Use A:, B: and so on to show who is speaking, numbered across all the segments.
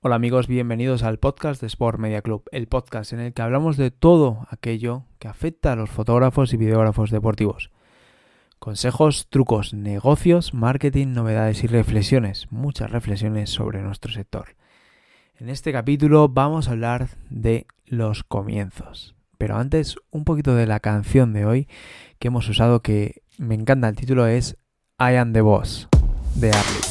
A: Hola amigos, bienvenidos al podcast de Sport Media Club, el podcast en el que hablamos de todo aquello que afecta a los fotógrafos y videógrafos deportivos. Consejos, trucos, negocios, marketing, novedades y reflexiones, muchas reflexiones sobre nuestro sector. En este capítulo vamos a hablar de los comienzos. Pero antes, un poquito de la canción de hoy que hemos usado que me encanta, el título es I Am the Boss de Arlis.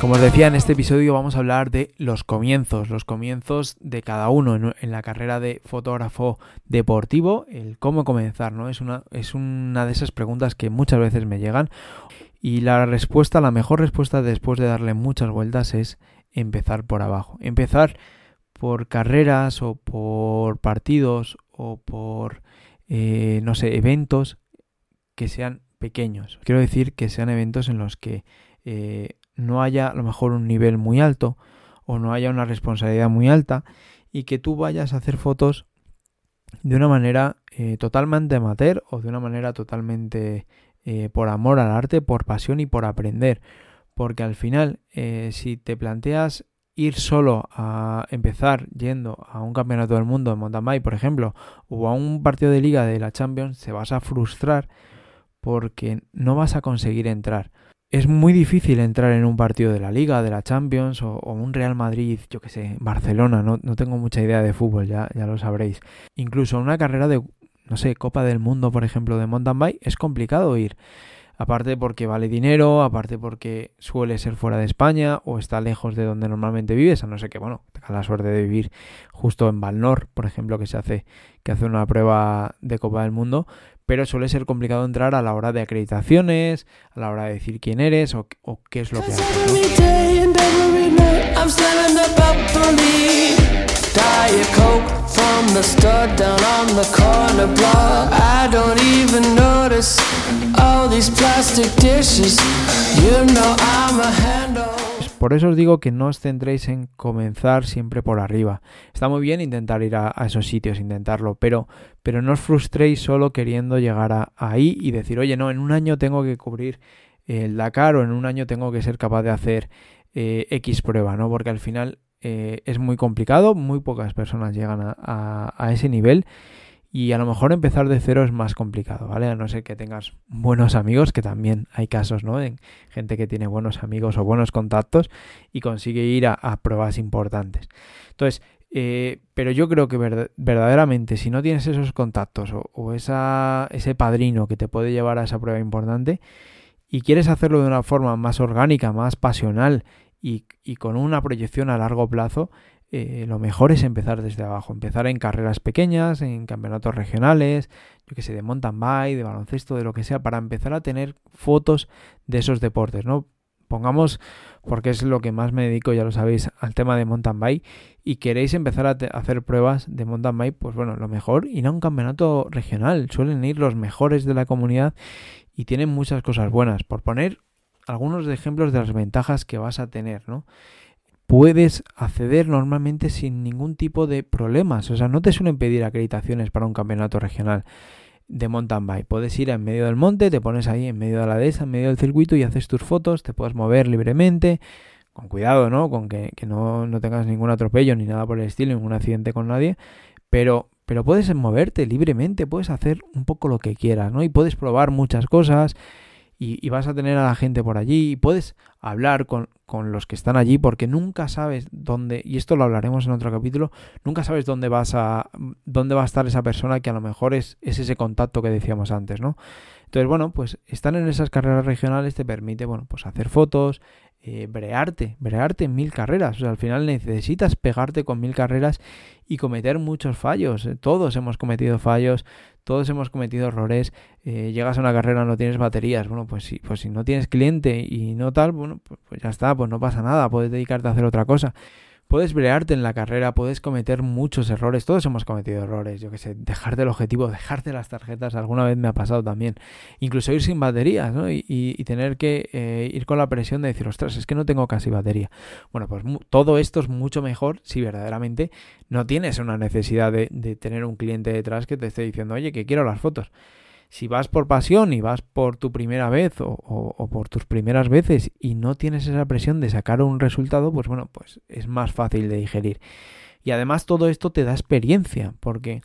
A: Como os decía, en este episodio vamos a hablar de los comienzos, los comienzos de cada uno en, la carrera de fotógrafo deportivo, el cómo comenzar, ¿no? Es una, es una de esas preguntas que muchas veces me llegan y la respuesta, la mejor respuesta después de darle muchas vueltas es empezar por abajo. Empezar por carreras o por partidos o por, eh, no sé, eventos que sean pequeños. Quiero decir que sean eventos en los que eh, no haya a lo mejor un nivel muy alto o no haya una responsabilidad muy alta y que tú vayas a hacer fotos de una manera eh, totalmente amateur o de una manera totalmente por amor al arte, por pasión y por aprender. Porque al final, si te planteas ir solo a empezar yendo a un campeonato del mundo de mountain bike, por ejemplo, o a un partido de liga de la Champions, se vas a frustrar porque no vas a conseguir entrar. Es muy difícil entrar en un partido de la Liga, de la Champions o, un Real Madrid, yo que sé, Barcelona, no, no, tengo mucha idea de fútbol, ya, ya lo sabréis. Incluso una carrera de, no sé, Copa del Mundo, por ejemplo, de mountain bike, es complicado ir. Aparte porque vale dinero, aparte porque suele ser fuera de España o está lejos de donde normalmente vives, a no ser que, bueno, tengas la suerte de vivir justo en Valnor, por ejemplo, que se hace, que hace una prueba de Copa del Mundo, pero suele ser complicado entrar a la hora de acreditaciones, a la hora de decir quién eres o, qué es lo que haces. Por eso os digo que no os centréis en comenzar siempre por arriba. Está muy bien intentar ir a, esos sitios, intentarlo, pero, pero no os frustréis solo queriendo llegar a, ahí y decir, oye, no, en un año tengo que cubrir el Dakar o en un año tengo que ser capaz de hacer eh, X prueba, ¿no? Porque al final eh, es muy complicado, muy pocas personas llegan a, a, ese nivel y a lo mejor empezar de cero es más complicado, ¿vale? A no ser que tengas buenos amigos, que también hay casos, ¿no? En gente que tiene buenos amigos o buenos contactos y consigue ir a, pruebas importantes. Entonces, eh, pero yo creo que verdaderamente si no tienes esos contactos o, o esa, ese padrino que te puede llevar a esa prueba importante y quieres hacerlo de una forma más orgánica, más pasional y, con una proyección a largo plazo, eh, lo mejor es empezar desde abajo, empezar en carreras pequeñas, en campeonatos regionales, yo que sé, de mountain bike, de baloncesto, de lo que sea, para empezar a tener fotos de esos deportes, ¿no? Pongamos, porque es lo que más me dedico, ya lo sabéis, al tema de mountain bike, y queréis empezar a, hacer pruebas de mountain bike, pues bueno, lo mejor ir a un campeonato regional, suelen ir los mejores de la comunidad y tienen muchas cosas buenas. Por poner algunos ejemplos de las ventajas que vas a tener, ¿no? Puedes acceder normalmente sin ningún tipo de problemas, o sea, no te suelen pedir acreditaciones para un campeonato regional de mountain bike. Puedes ir en medio del monte, te pones ahí en medio de la dehesa, en medio del circuito y haces tus fotos, te puedes mover libremente, con cuidado, ¿no? Con que, no, no, tengas ningún atropello ni nada por el estilo, ningún accidente con nadie, pero, pero puedes moverte libremente, puedes hacer un poco lo que quieras, ¿no? Y puedes probar muchas cosas y, vas a tener a la gente por allí y puedes hablar con, con, los que están allí porque nunca sabes dónde, y esto lo hablaremos en otro capítulo, nunca sabes dónde vas a, dónde va a estar esa persona que a lo mejor es, es ese contacto que decíamos antes, ¿no? Entonces, bueno, pues estar en esas carreras regionales te permite, bueno, pues hacer fotos, eh, brearte, brearte en mil carreras. O sea, al final necesitas pegarte con mil carreras y cometer muchos fallos. Eh, todos hemos cometido fallos, todos hemos cometido errores. Eh, llegas a una carrera, no tienes baterías. Bueno, pues si, pues si no tienes cliente y no tal, bueno, pues, pues ya está, pues no pasa nada, puedes dedicarte a hacer otra cosa. Puedes brearte en la carrera, puedes cometer muchos errores, todos hemos cometido errores, yo que sé, dejarte el objetivo, dejarte las tarjetas, alguna vez me ha pasado también, incluso ir sin baterías, ¿no? Y, tener que eh, ir con la presión de decir, ostras, es que no tengo casi batería. Bueno, pues todo esto es mucho mejor si verdaderamente no tienes una necesidad de, de tener un cliente detrás que te esté diciendo, oye, que quiero las fotos si vas por pasión y vas por tu primera vez o, por tus primeras veces y no tienes esa presión de sacar un resultado, pues bueno, pues es más fácil de digerir. Y además todo esto te da experiencia, porque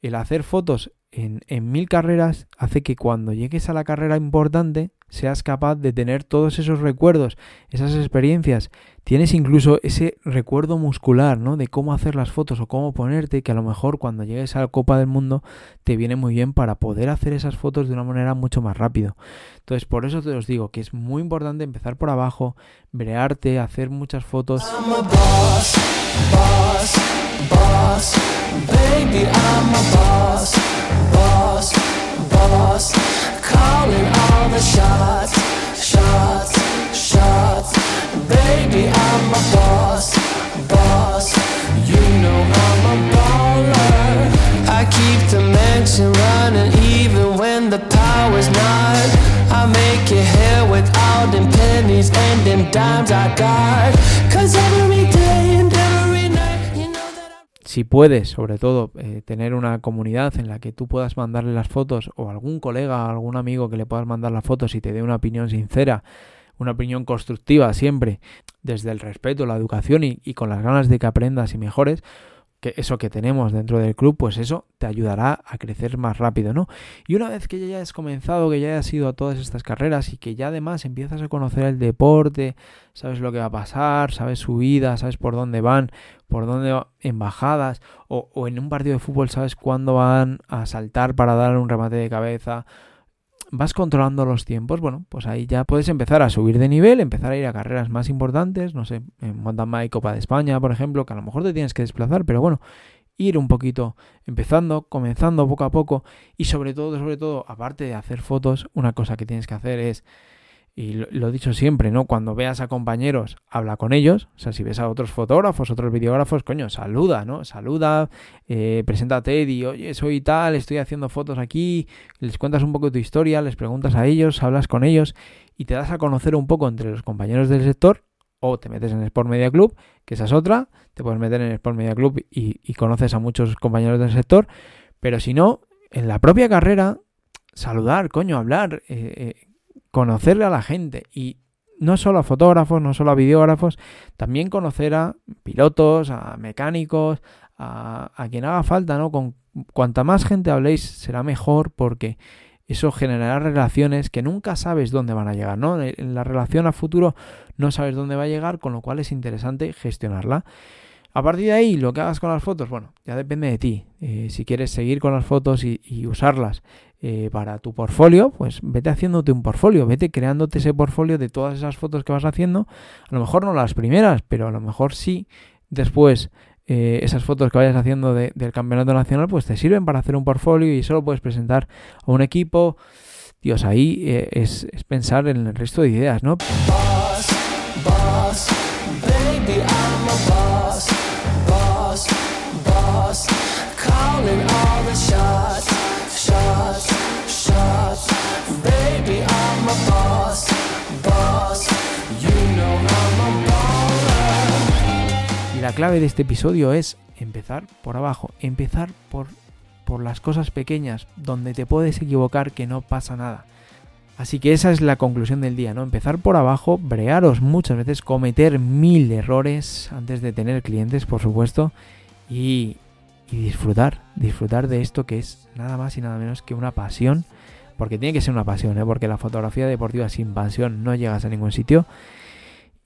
A: el hacer fotos en, mil carreras hace que cuando llegues a la carrera importante seas capaz de tener todos esos recuerdos, esas experiencias. Tienes incluso ese recuerdo muscular, ¿no? De cómo hacer las fotos o cómo ponerte, que a lo mejor cuando llegues a la Copa del Mundo te viene muy bien para poder hacer esas fotos de una manera mucho más rápido. Entonces, por eso te os digo que es muy importante empezar por abajo, brearte, hacer muchas fotos. Si puedes, sobre todo, eh, tener una comunidad en la que tú puedas mandarle las fotos o algún colega, algún amigo que le puedas mandar las fotos y te dé una opinión sincera, una opinión constructiva siempre, desde el respeto, la educación y, y, con las ganas de que aprendas y mejores, que eso que tenemos dentro del club, pues eso te ayudará a crecer más rápido, ¿no? Y una vez que ya hayas comenzado, que ya hayas ido a todas estas carreras y que ya además empiezas a conocer el deporte, sabes lo que va a pasar, sabes su vida, sabes por dónde van, por dónde embajadas, o, o en un partido de fútbol sabes cuándo van a saltar para dar un remate de cabeza, vas controlando los tiempos, bueno, pues ahí ya puedes empezar a subir de nivel, empezar a ir a carreras más importantes, no sé, en mountain bike Copa de España, por ejemplo, que a lo mejor te tienes que desplazar, pero bueno, ir un poquito empezando, comenzando poco a poco y sobre todo, sobre todo, aparte de hacer fotos, una cosa que tienes que hacer es y lo, he dicho siempre, ¿no? Cuando veas a compañeros, habla con ellos. O sea, si ves a otros fotógrafos, otros videógrafos, coño, saluda, ¿no? Saluda, eh, preséntate, di, oye, soy tal, estoy haciendo fotos aquí, les cuentas un poco tu historia, les preguntas a ellos, hablas con ellos y te das a conocer un poco entre los compañeros del sector o te metes en Sport Media Club, que esa es otra, te puedes meter en Sport Media Club y, y conoces a muchos compañeros del sector, pero si no, en la propia carrera, saludar, coño, hablar, eh, eh, conocerle a la gente y no solo a fotógrafos, no solo a videógrafos, también conocer a pilotos, a mecánicos, a, a quien haga falta, ¿no? Con cuanta más gente habléis será mejor porque eso generará relaciones que nunca sabes dónde van a llegar, ¿no? En la relación a futuro no sabes dónde va a llegar, con lo cual es interesante gestionarla. A partir de ahí, lo que hagas con las fotos, bueno, ya depende de ti. Eh, si quieres seguir con las fotos y, y usarlas eh, para tu portfolio, pues vete haciéndote un portfolio, vete creándote ese portfolio de todas esas fotos que vas haciendo. A lo mejor no las primeras, pero a lo mejor sí después eh, esas fotos que vayas haciendo del campeonato nacional, pues te sirven para hacer un portfolio y eso lo puedes presentar a un equipo. Dios, ahí eh, es, es, pensar en el resto de ideas, ¿no? La clave de este episodio es empezar por abajo, empezar por, por las cosas pequeñas, donde te puedes equivocar que no pasa nada. Así que esa es la conclusión del día, ¿no? Empezar por abajo, brearos muchas veces, cometer mil errores antes de tener clientes, por supuesto, y, y disfrutar, disfrutar de esto que es nada más y nada menos que una pasión, porque tiene que ser una pasión, ¿eh? porque la fotografía deportiva sin pasión no llegas a ningún sitio,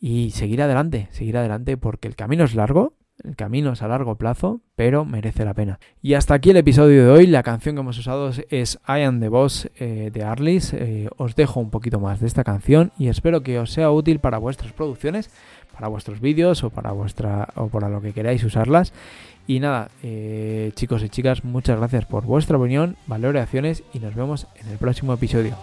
A: y seguir adelante, seguir adelante, porque el camino es largo, el camino es a largo plazo, pero merece la pena. Y hasta aquí el episodio de hoy. La canción que hemos usado es I Am the Boss eh, de Arlis. Eh, os dejo un poquito más de esta canción y espero que os sea útil para vuestras producciones, para vuestros vídeos o para vuestra o para lo que queráis usarlas. Y nada, eh, chicos y chicas, muchas gracias por vuestra opinión, valoraciones y nos vemos en el próximo episodio.